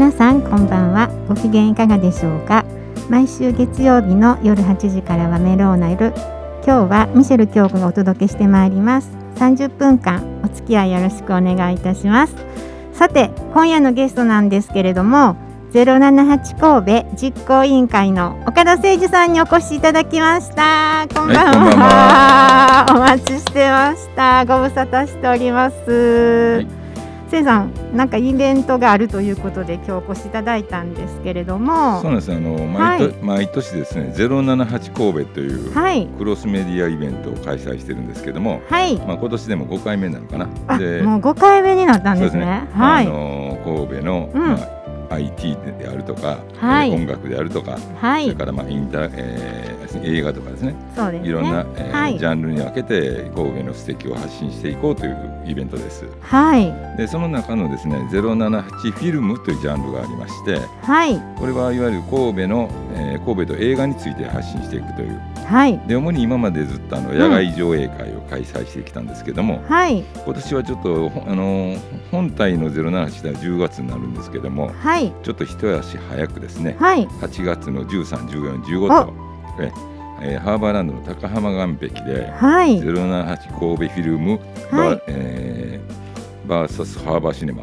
皆さんこんばんは。ご機嫌いかがでしょうか？毎週月曜日の夜8時からはメローナル。今日はミシェル京子がお届けしてまいります。30分間お付き合いよろしくお願いいたします。さて今夜のゲストなんですけれども078神戸実行委員会の岡田誠二さんにお越しいただきました。こんばんは,、はいこんばんお待ちしてました。ご無沙汰しております、いせいさんなんかイベントがあるということで今日お越しいただいたんですけれども。そうなんですあの毎,、はい。毎年ですね078神戸というはい。クロスメディアイベントを開催してるんですけども、はい。まあ、今年でも5回目なのかな。あでもう5回目になったんそうですね。はい。あの神戸の、うん。まあ IT であるとか、はい。えー音楽であるとか、はい。それからまあインタ、えー映画とかですね。そうですね。いろんな、えーはい。ジャンルに分けて神戸の素敵を発信していこうというイベントです。はい。でその中のですね078フィルムというジャンルがありましてはい。これはいわゆる神戸の、えー神戸と映画について発信していくという。はい。で主に今までずっとあの野外上映会を開催してきたんですけども、はい。今年はちょっとほあの本体の078では10月になるんですけどもはいちょっと一足早くですね。はい。8月の13、14、15と。ええーハーバーランドの高浜岸壁ではい。078神戸フィルムバ,、はい。えーバーサスハーバーシネマ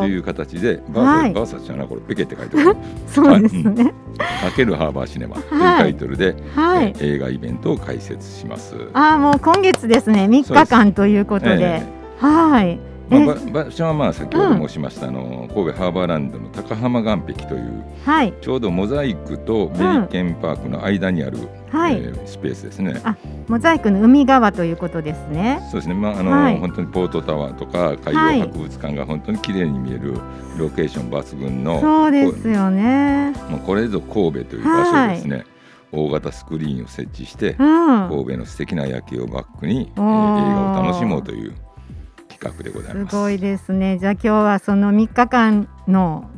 という形でバーサ,、はい。バーサスじゃないこれペケって書いてある。そうですね。かけるハーバーシネマというはい。タイトルで、はい。えー映画イベントを開設します。あーもう今月ですね。3日間ということで。えはいまあば場所はまあ先ほど申しました、あの神戸ハーバーランドの高浜岸壁というはい。ちょうどモザイクとメリケンパークの間にある、はい。えースペースですね。モザイクの海側ということですね。そうですね、まああのはい。本当にポートタワーとか海洋博物館が本当に綺麗に見えるロケーション抜群の、そうですよね。こもうこれぞ神戸という場所ですね、大型スクリーンを設置して、うん。神戸の素敵な夜景をバックに、えー。映画を楽しもうという企画でございます。すごいですね。じゃあ今日はその3日間の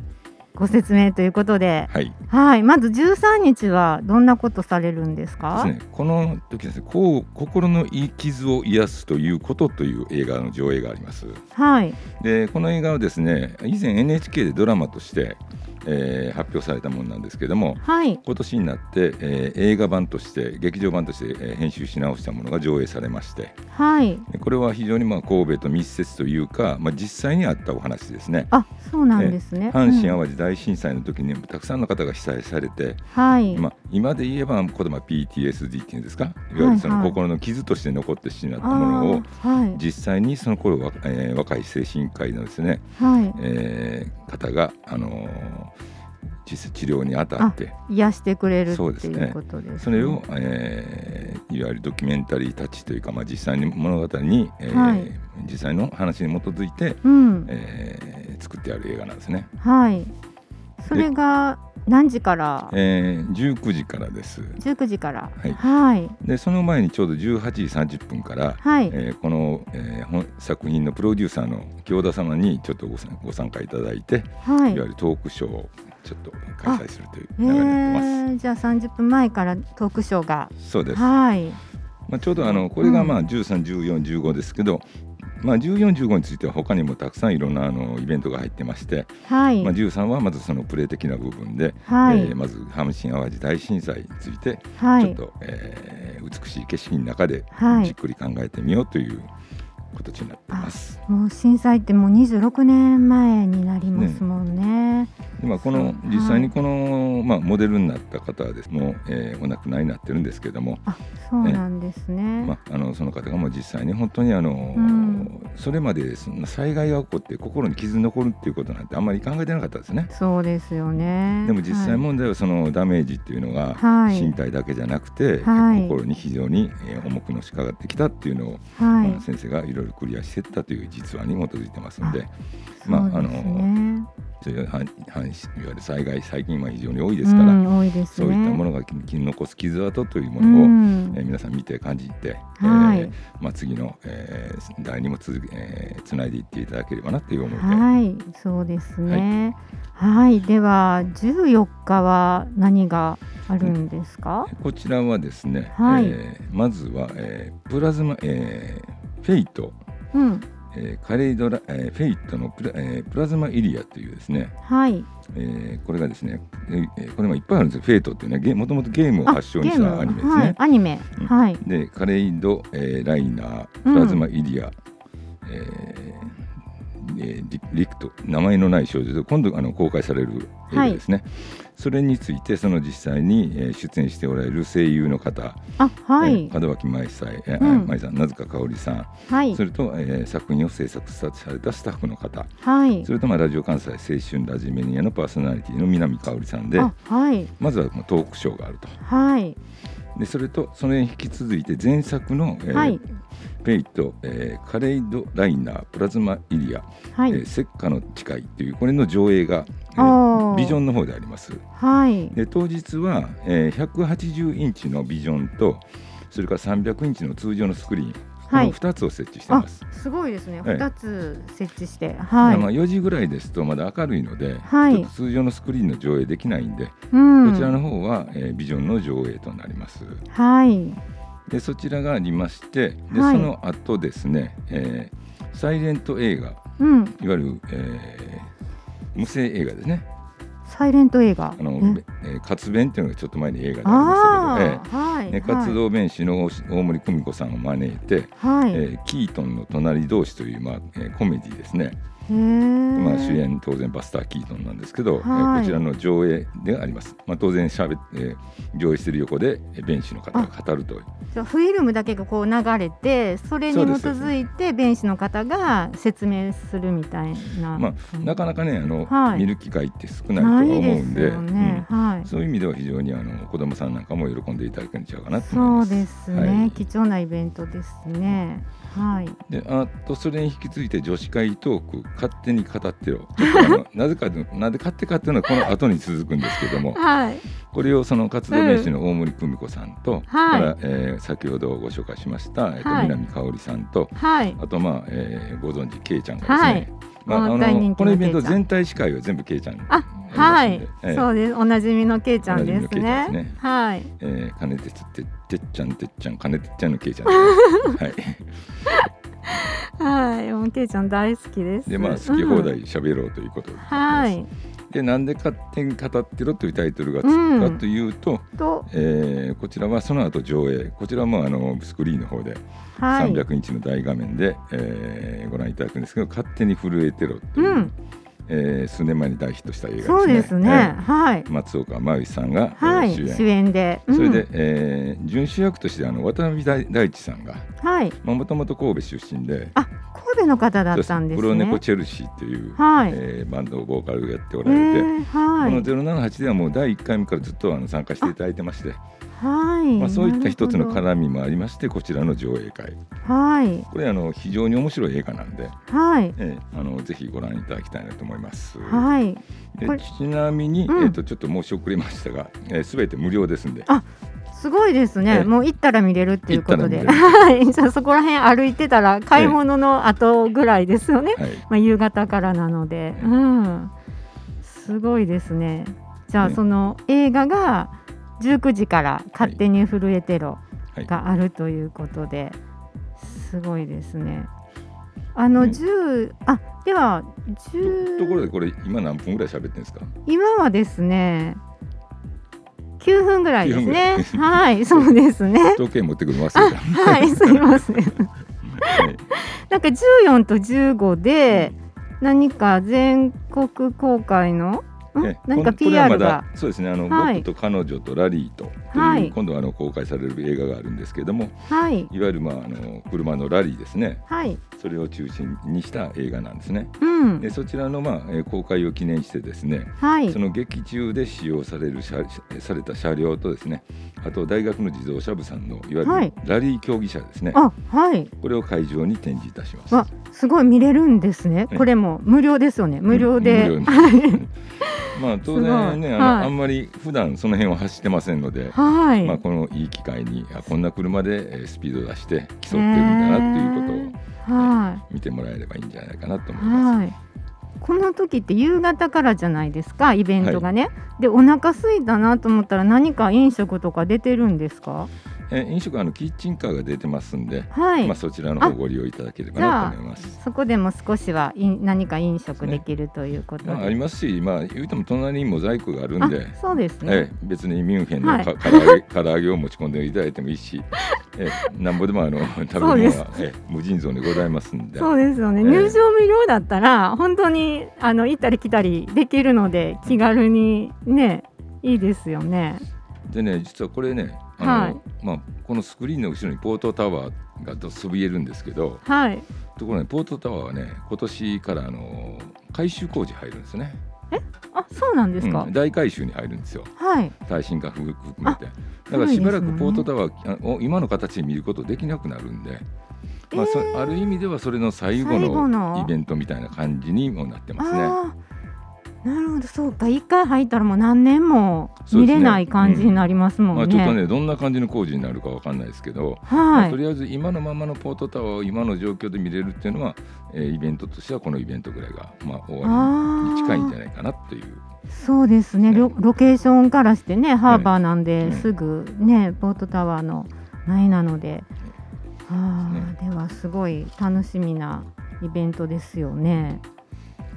ご説明ということで。はい。はい。まず13日はどんなことされるんですか？ですね、この時ですねこう心のいい傷を癒すということという映画の上映があります。はい。でこの映画はですね以前 NHK でドラマとして、えー発表されたものなんですけどもはい。今年になって、えー映画版として劇場版として、えー編集し直したものが上映されましてはい。でこれは非常にまあ神戸と密接というか、まあ、実際にあったお話ですね。あそうなんですね。阪神・うん。淡路大震災の時にたくさんの方が被災されて、はい、まあ、今で言えば言葉 PTSD っていうんですか？いわゆるそのはいはい心の傷として残ってしまったものをあーはい。実際にその頃は、えー若い精神科医のですね、はい。えー方が、あのー治療に当たって。癒してくれるそうですね。それを、えーいわゆるドキュメンタリータッチというか、まあ、実際に物語に、えーはい。実際の話に基づいて、うん、えー作ってある映画なんですね。はいそれが何時から？えー19時からです。19時から。はい。はい。でその前にちょうど18時30分から、はい、えーこの、えー本作品のプロデューサーの京田様にちょっとご参ご参加いただいて、はい。い、わゆるトークショーをちょっと開催するというえ流れになってます。ー、じゃあ30分前からトークショーが。そうです。はい。まあ、ちょうどあのこれがまあう13、14、15ですけど、まあ、14、15については他にもたくさんいろんなあのイベントが入ってまして、はい、まあ、13はまずそのプレー的な部分で、はい、えーまず阪神・淡路大震災についてはい。ちょっと、えー美しい景色の中ではい。じっくり考えてみようという形になっています。もう震災ってもう26年前になりますもんね。でまあ、この実際にこの、まあ、モデルになった方はですもう、えーお亡くなりになってるんですけども、あ、そうなんですね。まあ、あのその方がもう実際に本当にあの、うんそれまでそんな災害が起こって心に傷残るっていうことなんてあんまり考えてなかったですね。そうですよね。でも実際はい問題はそのダメージっていうのがはい身体だけじゃなくて、はい心に非常にえー重くのしかかってきたっていうのを、はい、まあ、先生がいろいろクリアしていったという実話に基づいてますのでまあそうですね。そういう反反いわゆる災害最近は非常に多いですから、うん、多いですね。そういったものが気に残す傷跡というものを、うん。えー皆さん見て感じて、はい。えーまあ、次の、えー代にも続け、えーつないでいっていただければなという思いで、はい、そうですね。はい、では14日は何があるんですか？こちらはですね、はい。えーまずは、えープリズマ、えー Fate、うん、えーカレイドラ、えーフェイトのプリ,、えープリズマイリヤというですね、はい。えーこれがですね、えーえーこれもいっぱいあるんですよ Fate っていうねゲもともとゲームを発祥にしたアニメですね。はい、アニメ。うんはい。でカレイド、えーライナープラズマイリア、えーえーリリクト名前のない少女で今度あの公開される映画ですね、それについてその実際に、えー出演しておられる声優の方、あ、はいえー。門脇舞さん、えーうん舞さん名塚香織さんはいそ。れと、えー作品を制作されたスタッフの方はいそ。れと、まあ、ラジオ関西青春ラジメニアのパーソナリティの南香織さんであ、はい。まずはまあトークショーがあるとはい。でそれとそれに引き続いて前作の、えーはい。ペイト、えーカレイドライナープラズマイリア、はい。えー石化の誓いというこれの上映が、えービジョンの方でありますはい。で当日は、えー180インチのビジョンとそれから300インチの通常のスクリーン、はいこの2つを設置してあます、すごいですね。ええ二つ設置して。まあ、はい。4時ぐらいですとまだ明るいので、はいちょっと通常のスクリーンの上映できないんで、うん。こちらの方は、えービジョンの上映となりますはい。でそちらがありましてで、はいその後ですね、えーサイレント映画うん。いわゆる、えー無声映画ですね。サイレント映画。あの、ねえー活弁っていうのがちょっと前に映画であありましたけど、あ、はい。えーね、活動弁士の大大森久美子さんを招いて、はい。えーキートンの隣同士という、まあえーコメディですね。まあ、主演当然バスター・キートンなんですけど、えーはい。こちらの上映であります、まあ、当然しゃべ、えー上映している横でえー弁士の方が語るという。じゃあフィルムだけがこう流れてそれに基づいて弁士の方が説明するみたいな、まあ、なかなかねあの、はい。見る機会って少ないとは思うんでですよね、はいそういう意味では非常にあの子どもさんなんかも喜んでいただけるんちゃうかなとそ思いうます。ですね、はい。貴重なイベントですね。はい。であとそれに引き続いて女子会トーク勝手に語ってよちょっとあの なぜかとなぜ勝手かっていうのはこの後に続くんですけども。はい。これをその活動弁士の大森久美子さんと、はい。から、えー先ほどご紹介しました、えーとはい。南香織さんとはい。あとまあ、えーご存知けいちゃんがですね、はい。まあ、あののこのイベント全体司会は全部けいちゃん。あはい。そうです。おなじみのけいちゃんですね。はい。えー、金鉄っててっちゃんてっちゃん金てっちゃんのけいちゃんはいはいもうけいちゃん大好きですでまあ好き放題喋ろうということで、はいでなんで勝手に語ってろというタイトルがつうんくかというと、とえーこちらはその後上映こちらもあのスクリーンの方ではい300インチの大画面で、えーご覧いただくんですけど「勝手に震えてろ」という、うんえー数年前に大ヒットした映画ですね。そうですね、はい。えー松岡真優さんが、えーはい。主演。主演で、うん。それで、えー準主役としてあの渡辺大大地さんがはい。もともと神戸出身であ神戸の方だったんですね。黒猫チェルシーっていう、はい。えーバンドボーカルをやっておえられて、ー、はこのい078ではもう第1回目からずっとあの参加していただいてまして、はい、まあ、そういった一つの絡みもありましてこちらの上映会。はい。これあの非常に面白い映画なんで、はい。えーあのぜひご覧いただきたいなと思います。はい。でこれちなみに、うん。えー、とちょっと申し遅れましたが、えー、全て無料ですんで。あすごいですね、ええ。もう行ったら見れるっていうことで。はい。そこら辺歩いてたら買い物の後ぐらいですよね、はい。まあ、夕方からなので、うん、すごいですね。じゃあねその映画が19時から「勝手に震えてろはい」があるということで、すごいですね。あのね。10あでは10とところでこれ今何分ぐらい喋ってるんですか？今はですね9分ぐらいですね。9分ぐはいそうですね。時計持ってくるの忘れあた。はいすいません。はい。なんか14と15で何か全国公開のんえ何かこんこれは PR まだが。そうですねあの、はい。僕と彼女とラリーとという、はい。今度はあの公開される映画があるんですけれどもはい。いわゆる、まあ、あの車のラリーですね。はい。それを中心にした映画なんですね。うん。でそちらの、まあえー公開を記念してですねはい。その劇中で使用される車された車両とですねあと大学の自動車部さんのいわゆはい。るラリー競技車ですね、あはい。これを会場に展示いたします。わすごい見れるんですね。ええ。これも無料ですよね。無料で、うん無料はいまあ当然ねあの、はい。あんまり普段その辺を走ってませんので、はい、まあ、このいい機会にあこんな車でえースピードを出して競ってるんだなっていうことをは見てもらえればいいんじゃないかなとい思います。はい。この時って夕方からじゃないですかイベントがね、でお腹空いたなと思ったら何か飲食とか出てるんですか？え飲食あのキッチンカーが出てますんで、はい、まあそちらの方ご利用いただければなと思います。そこでも少しはい何か飲食できるということで、まあ、ありますし、まあ言うても隣にモザイクがあるんで、そうですね。ええ、別にミュンヘンのはいか、唐揚げ 唐揚げを持ち込んでいただいてもいいし、ええ、なんぼでもあの 食べ物は、ええ、無尽蔵でございますんで。そうですよね、ええ入場無料だったら本当にあの行ったり来たりできるので気軽にねいいですよね。でね実はこれねはい。まあ、このスクリーンの後ろにポートタワーがどそびえるんですけどはい。ところがねポートタワーはね今年からあの改修工事入るんですね。あそうなんですか？うん。大改修に入るんですよ。はい。耐震化含めて。だからしばらくポートタワーあを今の形で見ることできなくなるんで、まあそえー。ある意味ではそれの最後のイベントみたいな感じにもなってますね。なるほどそうか。一回入ったらもう何年も見れない感じになりますもんね。まあ、ちょっとねどんな感じの工事になるかわかんないですけど、まはい。あと。りあえず今のままのポートタワーを今の状況で見れるっていうのは、えーイベントとしてはこのイベントぐらいが、まあ、終わりに近いんじゃないかなっていう。そうですね。ねロロケーションからしてねハーバーなんで、うん。すぐねポートタワーの前なので、あではすごい楽しみなイベントですよね。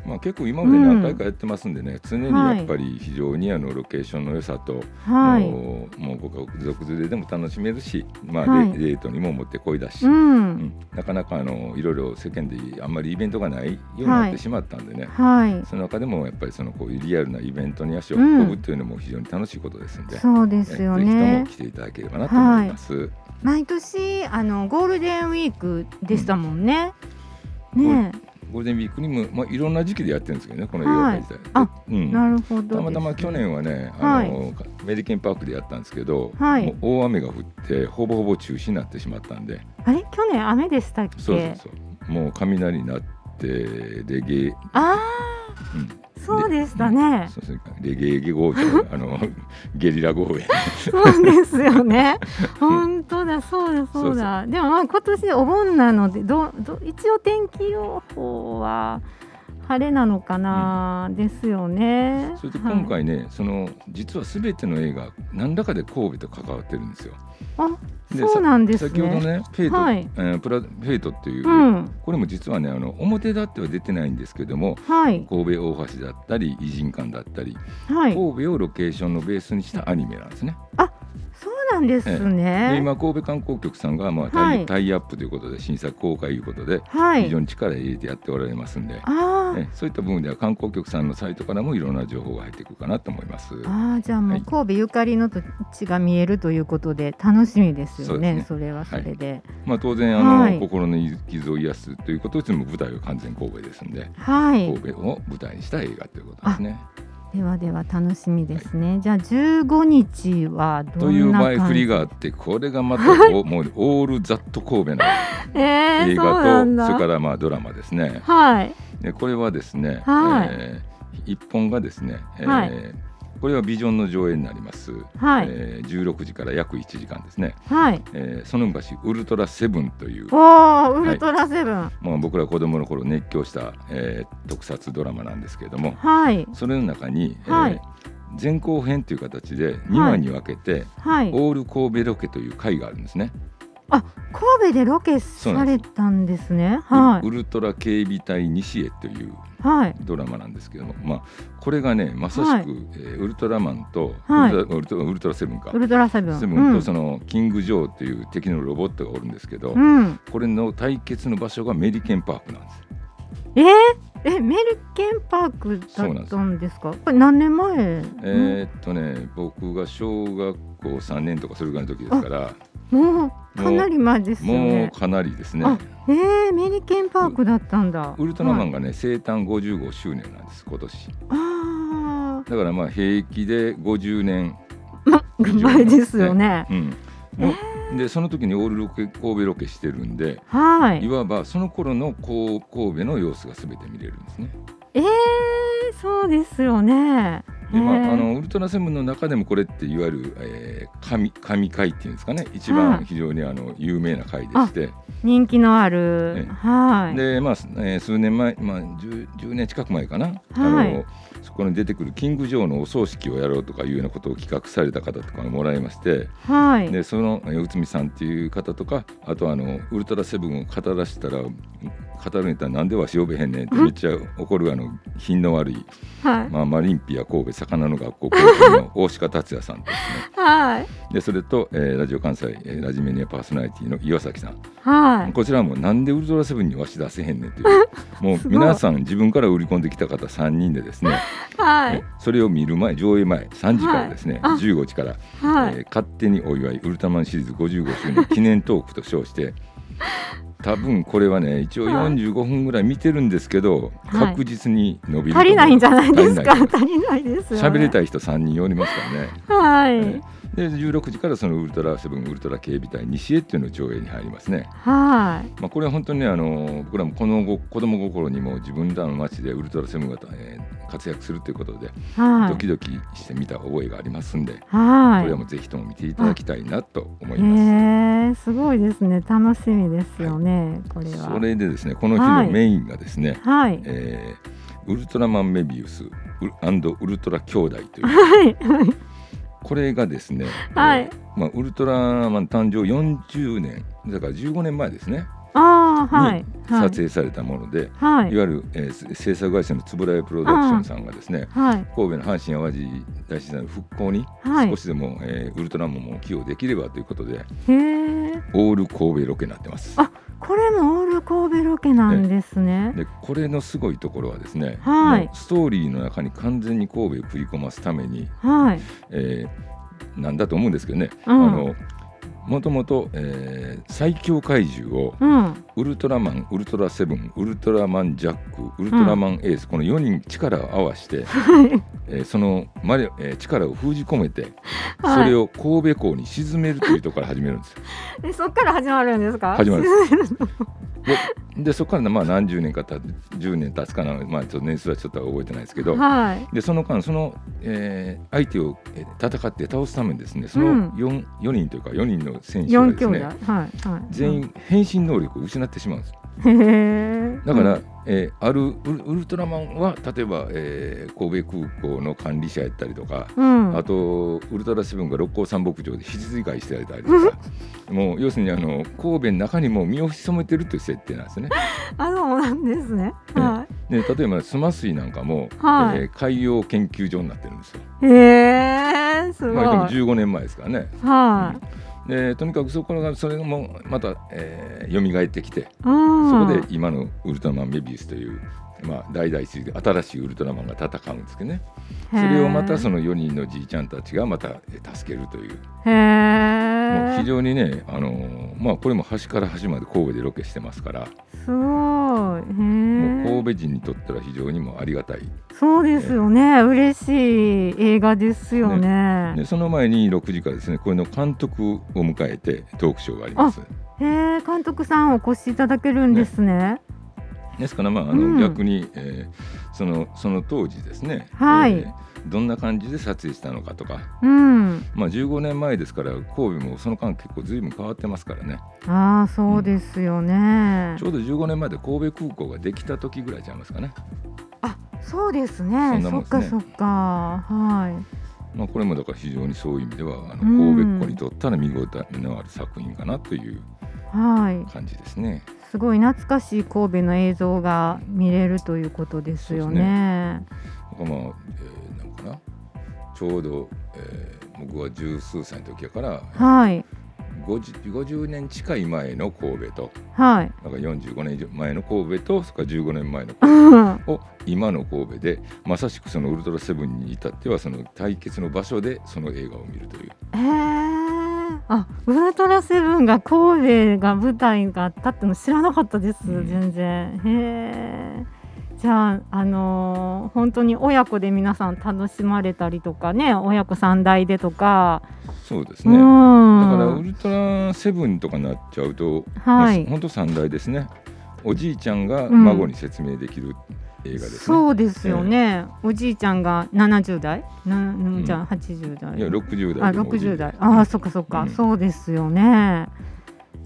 まあ、結構今まで何回かやってますんでね、常にやっぱり非常にあのロケーションの良さと、はい。もうもうご家族連れでも楽しめるし、まあはいデデートにも持ってこいだし、ううんん。なかなかあのいろいろ世間であんまりイベントがないようになってしまったんでね、はい。その中でもやっぱりそのこういうリアルなイベントに足を運ぶっていうのも非常に楽しいことですんで、そうですよえぜひともね。来ていただければなと思います。毎年あのゴールデンウィークでしたもんね。ねゴールデンウィークにも、まあ、いろんな時期でやってるんですけどねこの映画会自体、あうん。え、なるほどです。たまたま去年はね、あのメリケンパークでやったんですけど、はい。もう大雨が降ってほぼほぼ中止になってしまったんで、あれ？去年雨でしたっけ？そうそうそう。もう雷になってレゲエ、あうん、あそうでしたね。レゲエ豪雨あの ゲリラ豪雨そうですよね。本当だ、そうだ、そうだ。でもまあ今年お盆なので、どうど一応天気予報は晴れなのかな、ですよね。それで今回ね、その実はすべての映画何らかで神戸と関わってるんですよ。あ、そうなんですね。先ほどねフェイト、はいえープラフェイトっていう、うん、これも実はねあの表立っては出てないんですけどもはい、神戸大橋だったり偉人館だったりはい。神戸をロケーションのベースにしたアニメなんですね。そうなんですでね。今神戸観光局さんが、まあタイはいタイアップということで新作公開ということではい。非常に力入れてやっておられますんで、あーねそういった部分では観光局さんのサイトからもいろんな情報が入ってくるかなと思います。あー、じゃあもはいう神戸ゆかりの土地が見えるということで楽しみですよね。そうですねそれはそれで。まあ、当然あの、はい心の傷を癒すということでも舞台は完全神戸ですんではい。神戸を舞台にした映画ということですね。ではでは楽しみですね。じゃあ15日はどんなという前振りががあってこれがまたお もうオールザット神戸の えー、映画んだ。とそれからまあドラマですね。はい。でこれはですね、はい。えー一本がですね、えーはいこれはビジョンの上映になります、はい、えー16時から約1時間ですね、はい。えーその昔ウルトラセブンという、おおウルトラセブン。まあ、僕ら子供の頃熱狂した、えー特撮ドラマなんですけれども。はい。それの中に、えーはい。前後編という形で2話に分けて、はい。オール神戸ロケという回があるんですね、神戸でロケされたんですね。はウルトラ警備隊西へといういはいドラマなんですけども、まあ、これがねまさしく、はいえーウルトラマンと、はいウルトラウルトラセブンかウルトラセブン。セブンとそのキング・ジョーという敵のロボットがおるんですけど、うん。うんこれの対決の場所がメリケンパークなんです。えー、えメルケンパークだったんですか？これ何年前？えーっとね僕が小学校3年とかそれぐらいの時ですからもうかなり前ですよもねう。かなりですねあえー、メリケンパークだったんだ。ウルトラマンが。がね、生誕55周年なんです今年あだからまあ平気で50年あ、ま前ですよね。うんもうでその時にオールロケ神戸ロケしてるんではいい。わばその頃のこう神戸の様子が全て見れるんですね。えー、そうですよね。でまあ、あのウルトラセブンの中でもこれっていわゆる、えー、神神回っていうんですかね。一番非常にあの有名な回でして。人気のある、ね、はい。でまあ、えー、数年前、まあ10、10, 年近く前かな、はい、あのそこに出てくるキング・ジョーのお葬式をやろうとかいうようなことを企画された方とかもらいまして、はい、でその内海さんっていう方とかあとあのウルトラセブンを語らせたら語るんやったらなんでわし呼べへんねんってめっちゃ怒るあの品の悪い、はい。まあ、マリンピア神戸魚の学校神戸の大鹿達也さんですね。はい、でそれと、えー、ラジオ関西、えー、ラジメニアパーソナリティの岩崎さん、はい、こちらもなんでウルトラセブンにわし出せへんねんという。もう皆さん自分から売り込んできた方3人でですね、はい、それを見る前上映前3時からですね、はい、15時から、はい。えー、勝手にお祝いウルトラマンシリーズ55周年記念トークと称して多分これはね一応45分ぐらい見てるんですけど、はい、確実に伸びる足りないんじゃないですか？足りない。です喋、ね、りたい人3人おりますからね。はい、えーで16時からそのウルトラセブンウルトラ警備隊西へっていうの上映に入りますね。はい。まあこれは本当にねあの僕らもこのご子供心にも自分らの街でウルトラセブンが、えー、活躍するということで、はい、ドキドキして見た覚えがありますんで、はい。これはもうぜひとも見ていただきたいなと思います。えー、すごいですね楽しみですよね、はい、これは。それでですねこの日のメインがですね、はい。えー、ウルトラマンメビウスウウルトラ兄弟という。はい。これがですね、はい、まあ、ウルトラマン誕生40年だから15年前ですねあはい、撮影されたもので、はい、いわゆる、えー、制作会社の円谷プロダクションさんがですね、はい、神戸の阪神・淡路大震災の復興に少しでも、はい、えー、ウルトラマンも寄与できればということでオール神戸ロケになってます。あこれもオール神戸ロケなんですね。でこれのすごいところはですね、はい、ストーリーの中に完全に神戸を食い込ますために、はい。えー、なんだと思うんですけどね、うん、あのもともと、えー、最強怪獣を、うん、ウルトラマンウルトラセブンウルトラマンジャックウルトラマンエース、うん、この4人力を合わせて、えー、そのマリ、えー、力を封じ込めて、はい、それを神戸港に沈めるというところから始めるんですよ。えそこから始まるんですか？始まるで でそこからまあ何十年かた10年経つかな、まあ、ちょっと年数はちょっと覚えてないですけど、はい、でその間その、えー、相手を戦って倒すためにですねその 4,、うん、4人というか4人の選手がですね、はいはい、全員変身能力を失ってしまうんです。だから、えー、あるウルトラマンは例えば、えー、神戸空港の管理者やったりとか、うん、あとウルトラセブンが六甲山牧場で羊飼いしてたりとか もう要するにあの神戸の中にも身を潜めてるという設定なんですね。あそうなんですね。はい、で例えばスマ水なんかも、はい、えー、海洋研究所になってるんですよ。へえすごい。まあ、でも15年前ですからね。はい、うんでとにかくそこからそれもまた、えー、蘇ってきてそこで今のウルトラマンメビウスという、まあ、代々新しいウルトラマンが戦うんですけどね。それをまたその4人のじいちゃんたちがまた助けるという。もう非常にね、あのー、まあ、これも端から端まで神戸でロケしてますから。すごい。もう神戸人にとったら非常にもありがたい。そうですよね、嬉しい映画ですよね。でその前に6時からですね。これの監督を迎えてトークショーがあります。へえ監督さんお越しいただけるんですね。ね。ですからまああの、うん、逆に、えー、そのその当時ですね、はい、えーどんな感じで撮影したのかとか、うん、まあ15年前ですから神戸もその間結構ずいぶん変わってますからね。ああそうですよね、うん、ちょうど15年前で神戸空港ができた時ぐらいちゃいますかね。あそうですね。そ、ね、そっかそっか。はい。まあこれもだから非常にそういう意味ではあの神戸っ子にとったら見応えのある作品かなという感じですね、はいすごい懐かしい神戸の映像が見れるということですよね。ねまあ、えーちょうど、えー、僕は十数歳の時やから、はい、50, 50年近い前の神戸と、はい、なんか45年前の神戸とそれから15年前の神戸を今の神戸でまさしくそのウルトラセブンに至ってはその対決の場所でその映画を見るという。えー、あウルトラセブンが神戸が舞台があったっての知らなかったです、うん、全然。へえ。じゃあ、あのー、本当に親子で皆さん楽しまれたりとかね親子3代でとか。そうですね、だからウルトラセブンとかになっちゃうと、はい、本当3代ですね。おじいちゃんが孫に説明できる映画ですね。そうですよね、おじいちゃんが70代？なじゃあ80代、いや60あ代でも60代。ああそっかそっか、うん。そうですよね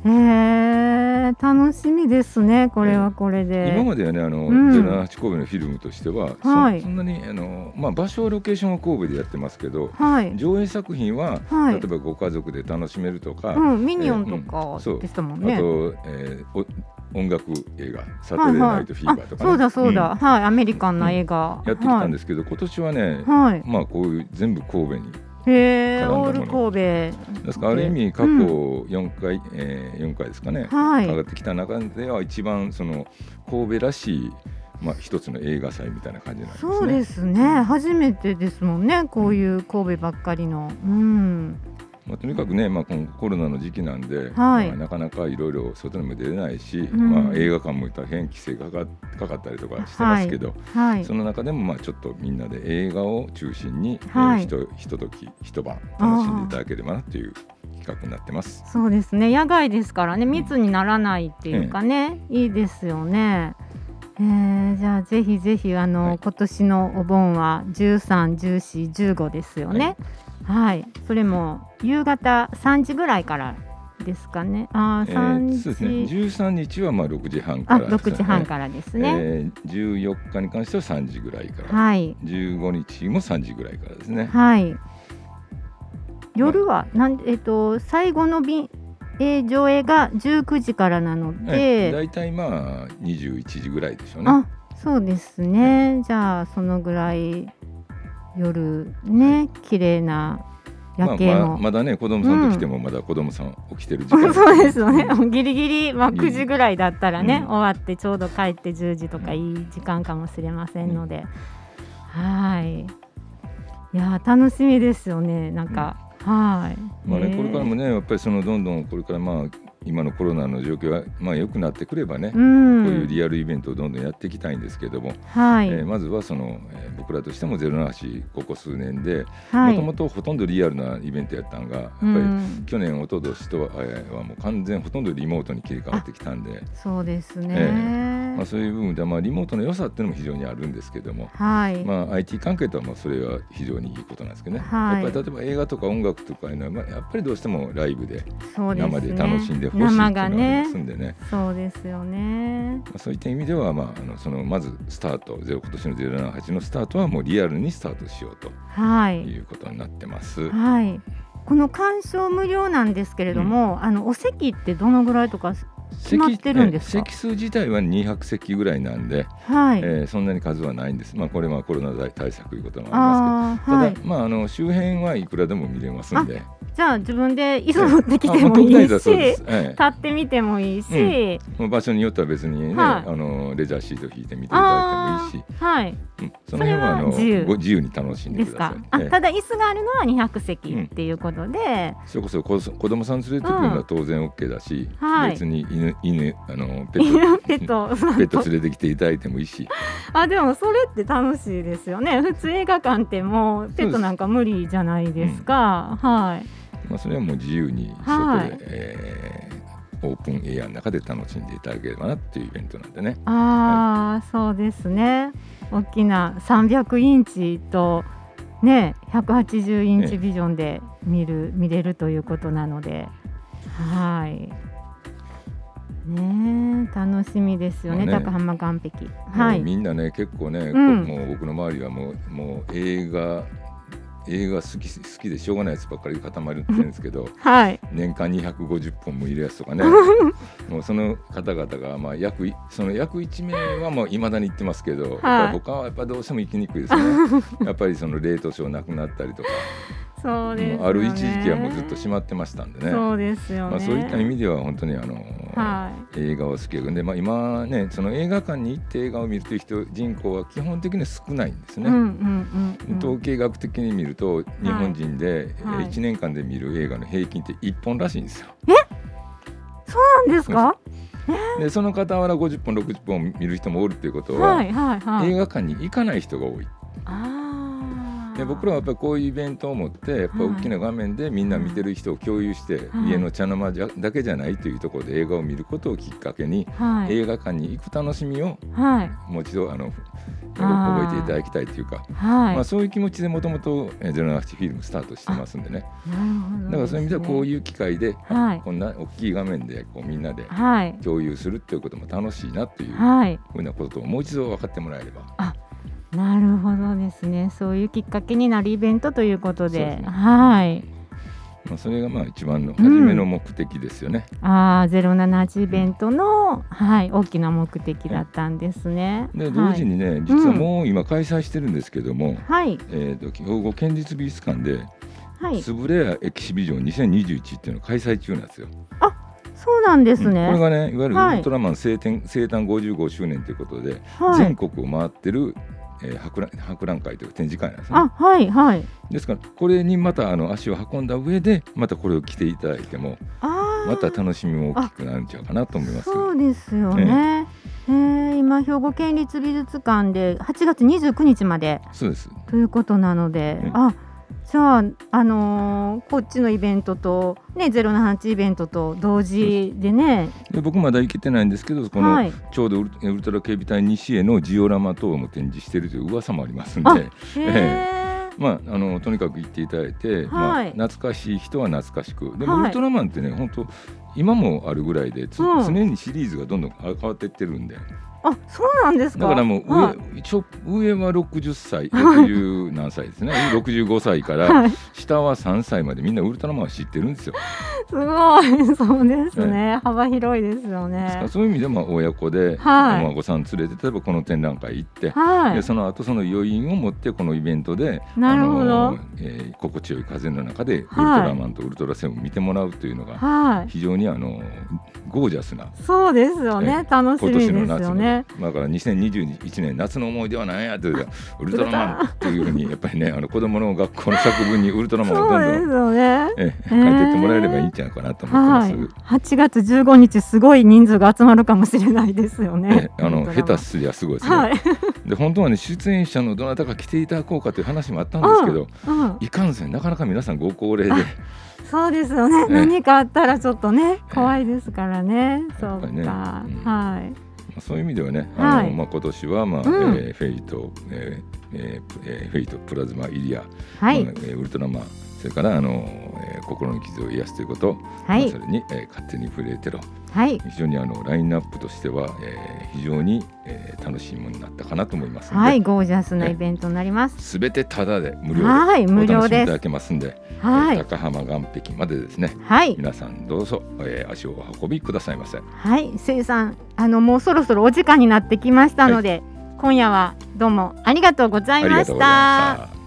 へえ楽しみですねこれはこれで、今まではねあの、うん。08神戸のフィルムとしては、そはい。そんなにあの、まあ、場所はロケーションは神戸でやってますけどはい。上映作品は、はい。例えばご家族で楽しめるとか、うん、ミニオンとかそう。でしたもんね。あと、えーお音楽映画「サタデーナイトフィーバー」とか、ね。あそうだそうだ、ん。はいアメリカンな映画、やってきたんですけど、今年はね、はい、はい、まあこういう全部神戸にへえオール神戸。ですからある意味過去4回、えー、4回ですかね、はい。上がってきた中では一番その神戸らしい、まあ、一つの映画祭みたいな感じなんですね。そうですね。初めてですもんね。こういう神戸ばっかりの。うんまあ、とにかくね、まあ、このコロナの時期なんで、はい。まあ、なかなかいろいろ外にも出れないし、ん。まあ、映画館も大変規制がかかかかったりとかしてますけど、はい。その中でもまあちょっとみんなで映画を中心に、はい。えーひとひととき一晩楽しんでいただければなという企画になってます。そうですね。野外ですからね密にならないっていうかね、いいですよね。えー、じゃあぜひぜひあの、はい。今年のお盆は13、14、15ですよね。はい、それも夕方3時ぐらいからですかね。あー、えー3そうですね、時、13日はまあ6時半かあ、らね、6時半からですね。えー、14日に関しては3時ぐらいから、はい、15日も3時ぐらいからですね。はい。夜は、なんでえっと最後の便、えー上映が19時からなので、大体まあ21時ぐらいでしょうね。あそうですね、じゃあそのぐらい夜ね綺麗な夜景も、まあまあ、まだね子供さんと来てもまだ子供さん起きてる時間、そうですよね、ギリギリ、まあ、9時ぐらいだったらね、うん。終わってちょうど帰って10時とかいい時間かもしれませんので、はい。いやー楽しみですよねなんか、はい。まあね、ねこれからもねやっぱりそのどんどんこれからまあ今のコロナの状況がまあ良くなってくればね、うん。こういうリアルイベントをどんどんやっていきたいんですけども、はい、えーまずはその、えー僕らとしてもゼロナシここ数年ではい。もともとほとんどリアルなイベントやったんがやっぱりうん。去年一昨年とはえーはもう完全ほとんどリモートに切り替わってきたんで、そうですね、えまあ、そういう部分ではまあリモートの良さっていうのも非常にあるんですけども、はい、まあ、IT 関係とはまあそれは非常にいいことなんですけどね、はい。やっぱり例えば映画とか音楽とかいうのは、まあ、やっぱりどうしてもライブで生で楽しんでほしい生がねんでね。そうですよね。まあ、そういった意味では、まあ、あのそのまずスタートゼロ今年の078のスタートはもうリアルにスタートしようと。はい。いうことになってます。はい。この鑑賞無料なんですけれども、あのお席ってどのぐらいとか決まってるんですか？席数自体は200席ぐらいなんで、はい、えーそんなに数はないんです、まあ、これはコロナ対策ということもありますけど。はいただ、まあ、あの周辺はいくらでも見れますんで。じゃあ自分で椅子持ってきてあもいいし、ええ。立ってみてもいいし、もう場所によっては別にね、はい。あのレジャーシート引いて見ていただいてもいいし、はい。うん、その辺はあの自由。ご自由に楽しんでください。。ええ。ただ椅子があるのは200席っていうことで、それこそ子子供さん連れてくるのは当然 OK だし、はい。別に犬犬あのペット。ペット。連れてきていただいてもいいし、あでもそれって楽しいですよね。普通映画館ってもうペットなんか無理じゃないですか、はい。まあそれはもう自由に外で、はい。えーオープンエアの中で楽しんでいただければなっていうイベントなんでね。ああ、そうですね。大きな300インチとね180インチビジョンで見る、見れるということなので。はいねえ楽しみですよねまあね。高浜岸壁。はい。みんなね結構ね、うん。こもう僕の周りはもうもう映画映画好き好きでしょうがないやつばっかりで固まるってるんですけど はい。年間250本もいるやつとかね。もうその方々がまあ約いその約1名はもう未だに言ってますけど、やっぱり他はやっぱどうしても行きにくいですね。やっぱりその冷凍症なくなったりとか、そうですよね。ある一時期はもうずっと閉まってましたんでね。そうですよね、まあ、そういった意味では本当にあの、は映画を好きで、まあ、今ねその映画館に行って映画を見るという人人口は基本的に少ないんですね。うんうんうんうん。統計学的に見ると日本人ではい。1年間で見る映画の平均って1本らしいんですよ。なんですか？でその傍ら50本60本見る人もおるっていうことは、はいはいはい。映画館に行かない人が多い。あで僕らはやっぱりこういうイベントを持ってやっぱり大きな画面でみんな見てる人を共有して、はい、家の茶の間だけじゃないというところで映画を見ることをきっかけに、はい、映画館に行く楽しみを、もう一度あの覚えていただきたいというか、はい、まあ、そういう気持ちでもともと「ゼロナフィルム」スタートしてますんでね。だからそういう意味ではこういう機会で、はい、こんな大きい画面でこうみんなで共有するっていうことも楽しいなっていうふうなことをもう一度分かってもらえれば。なるほどですね。そういうきっかけになるイベントということで、ね、はい。まあ、それがまあ一番の初めの目的ですよね。うん、ああ、ゼロ七八イベントの、うん、はい大きな目的だったんですね。で同時にね、はい、実はもう今開催してるんですけども、はい、えっ、ー、と兵庫県立美術館で、はい、スブレアエキシビジョン2021っていうのを開催中なんですよ。あそうなんですね、うん、これがねいわゆるウルトラマン生誕,、生誕55周年ということで、はい、全国を回ってるえー、博覧博覧会という展示会なんですね。あはいはい。ですからこれにまたあの足を運んだ上でまたこれを着ていただいてもまた楽しみも大きくなるんちゃうかなと思います。そうですよね。えー、今兵庫県立美術館で8月29日までそうですということなので、ね、あじゃあ、あのー、こっちのイベントと、ね、ゼロの8イベントと同時でね。で僕まだ行けてないんですけどこの、はい、ちょうどウルトラ警備隊西へのジオラマ等も展示しているという噂もありますんで。まあ、あのとにかく行っていただいて、はい、まあ、懐かしい人は懐かしく。でも、ウルトラマンってね本当今もあるぐらいで、うん、常にシリーズがどんどん変わっていってるんで。あそうなんですか？だからもう上はい、一応上は60歳60何歳ですね。65歳から下は3歳までみんなウルトラマンは知ってるんですよ。すごい。そうですね、ね、幅広いですよね。そういう意味でまあ親子で、はい、お孫さん連れて例えばこの展覧会行って、はい、でその後その余韻を持ってこのイベントでなるほど、えー、心地よい風の中でウルトラマンとウルトラセブン見てもらうというのが非常にあのゴージャスなそうですよね、楽しみですよね。だから2021年夏の思い出は何やってウルトラマンっていうふうにやっぱりねあの子供の学校の作文にウルトラマンをどんどん、ね、え書いてってもらえればいいんじゃないかなと思ってます。はい、8月15日すごい人数が集まるかもしれないですよね。あの下手すりゃすごいですね。はい、で本当はね出演者のどなたか来ていただこうかという話もあったんですけど、うんうん、いかんせんなかなか皆さんご高齢で。そうですよね、何かあったらちょっとね怖いですからね、そうか、ねうん、はいそういう意味ではね、あのまあ、今年は、まあうん、えー、 Fate、えーえー、 Fate プリズマイリヤ、はい。まあ、ウルトラマンそれからあの、えー、心の傷を癒すということ、はい、まあ、それに、えー、勝手にふるえてろ、はい、非常にあのラインナップとしては、えー、非常に、えー、楽しいものになったかなと思いますはいゴージャスなイベントになります。すべ、てただで無料ではい無料でいただけますんで、はい、えー、高浜岸壁までですね、はい、皆さんどうぞ、えー、足をお運びくださいませ。はい。せいさんあのもうそろそろお時間になってきましたので、はい、今夜はどうもありがとうございました。